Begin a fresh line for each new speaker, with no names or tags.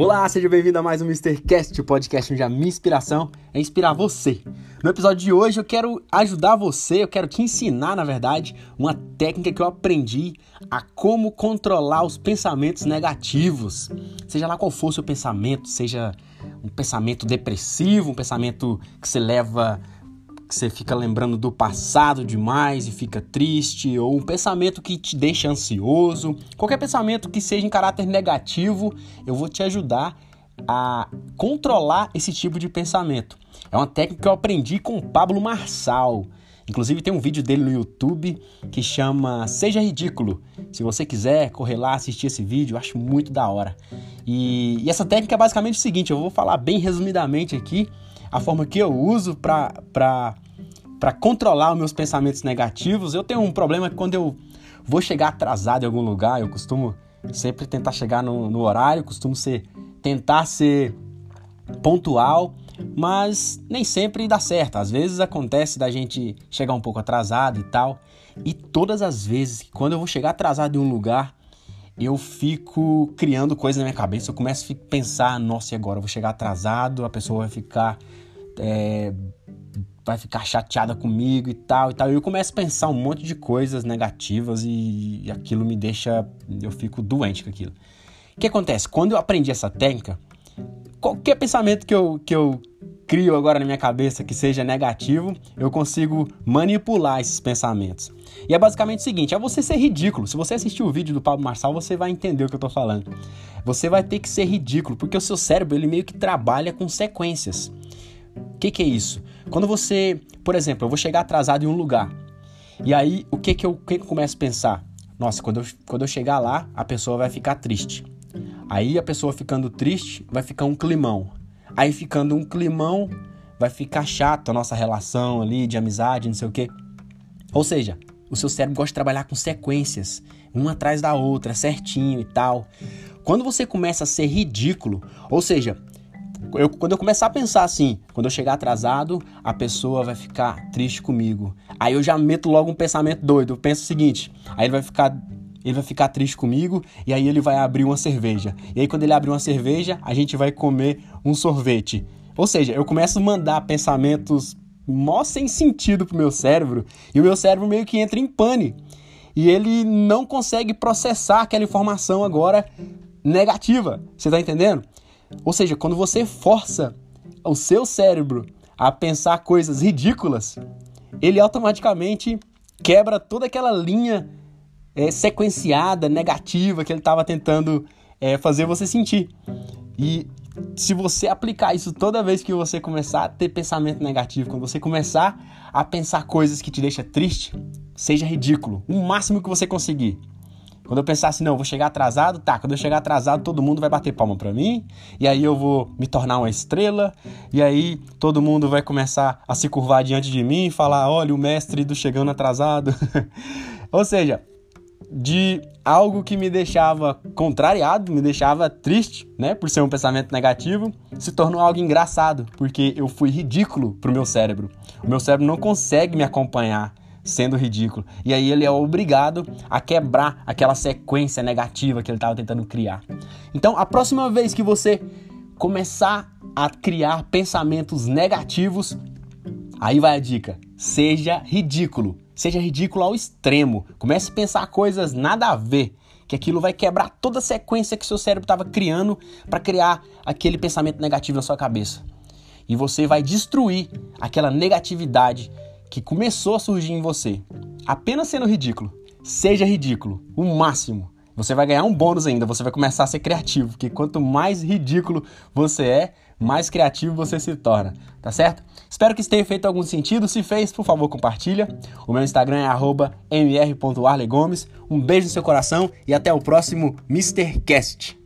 Olá, seja bem-vindo a mais um Mr. Cast, o podcast onde a minha inspiração é inspirar você. No episódio de hoje eu quero ajudar você, eu quero te ensinar, na verdade, uma técnica que eu aprendi a como controlar os pensamentos negativos. Seja lá qual for o seu pensamento, seja um pensamento depressivo, um pensamento que se leva que você fica lembrando do passado demais e fica triste, ou um pensamento que te deixa ansioso, qualquer pensamento que seja em caráter negativo, eu vou te ajudar a controlar esse tipo de pensamento. É uma técnica que eu aprendi com o Pablo Marçal. Inclusive tem um vídeo dele no YouTube que chama Seja Ridículo. Se você quiser correr lá assistir esse vídeo, eu acho muito da hora. E, e essa técnica é basicamente o seguinte: eu vou falar bem resumidamente aqui a forma que eu uso para controlar os meus pensamentos negativos. Eu tenho um problema que quando eu vou chegar atrasado em algum lugar, eu costumo sempre tentar chegar no, no horário, costumo ser, tentar ser pontual, mas nem sempre dá certo. Às vezes acontece da gente chegar um pouco atrasado e tal. E todas as vezes que quando eu vou chegar atrasado em um lugar, eu fico criando coisas na minha cabeça. Eu começo a pensar, nossa, e agora eu vou chegar atrasado, a pessoa vai ficar é, vai ficar chateada comigo e tal e tal. Eu começo a pensar um monte de coisas negativas e, e aquilo me deixa. Eu fico doente com aquilo. O que acontece? Quando eu aprendi essa técnica, qualquer pensamento que eu, que eu crio agora na minha cabeça que seja negativo, eu consigo manipular esses pensamentos. E é basicamente o seguinte: é você ser ridículo. Se você assistir o vídeo do Pablo Marçal, você vai entender o que eu tô falando. Você vai ter que ser ridículo, porque o seu cérebro ele meio que trabalha com sequências. O que, que é isso? Quando você, por exemplo, eu vou chegar atrasado em um lugar, e aí o que, que, eu, que, que eu começo a pensar? Nossa, quando eu, quando eu chegar lá, a pessoa vai ficar triste. Aí a pessoa ficando triste, vai ficar um climão. Aí ficando um climão, vai ficar chato a nossa relação ali de amizade, não sei o quê. Ou seja, o seu cérebro gosta de trabalhar com sequências, uma atrás da outra, certinho e tal. Quando você começa a ser ridículo, ou seja, eu, quando eu começar a pensar assim, quando eu chegar atrasado, a pessoa vai ficar triste comigo. Aí eu já meto logo um pensamento doido. Eu penso o seguinte: aí ele vai ficar ele vai ficar triste comigo e aí ele vai abrir uma cerveja. E aí quando ele abrir uma cerveja, a gente vai comer um sorvete. Ou seja, eu começo a mandar pensamentos mó sem sentido pro meu cérebro e o meu cérebro meio que entra em pane. E ele não consegue processar aquela informação agora negativa. Você tá entendendo? Ou seja, quando você força o seu cérebro a pensar coisas ridículas, ele automaticamente quebra toda aquela linha é, sequenciada, negativa que ele estava tentando é, fazer você sentir. E se você aplicar isso toda vez que você começar a ter pensamento negativo, quando você começar a pensar coisas que te deixam triste, seja ridículo, o máximo que você conseguir. Quando eu pensar assim, não, vou chegar atrasado, tá, quando eu chegar atrasado, todo mundo vai bater palma para mim, e aí eu vou me tornar uma estrela, e aí todo mundo vai começar a se curvar diante de mim e falar: olha, o mestre do chegando atrasado. Ou seja, de algo que me deixava contrariado, me deixava triste, né, por ser um pensamento negativo, se tornou algo engraçado, porque eu fui ridículo pro meu cérebro. O meu cérebro não consegue me acompanhar sendo ridículo. E aí ele é obrigado a quebrar aquela sequência negativa que ele estava tentando criar. Então, a próxima vez que você começar a criar pensamentos negativos, aí vai a dica: seja ridículo. Seja ridículo ao extremo. Comece a pensar coisas nada a ver, que aquilo vai quebrar toda a sequência que seu cérebro estava criando para criar aquele pensamento negativo na sua cabeça. E você vai destruir aquela negatividade que começou a surgir em você, apenas sendo ridículo, seja ridículo, o máximo. Você vai ganhar um bônus ainda, você vai começar a ser criativo, porque quanto mais ridículo você é, mais criativo você se torna, tá certo? Espero que isso tenha feito algum sentido. Se fez, por favor, compartilha. O meu Instagram é mr.arlegomes. Um beijo no seu coração e até o próximo Mr. Cast.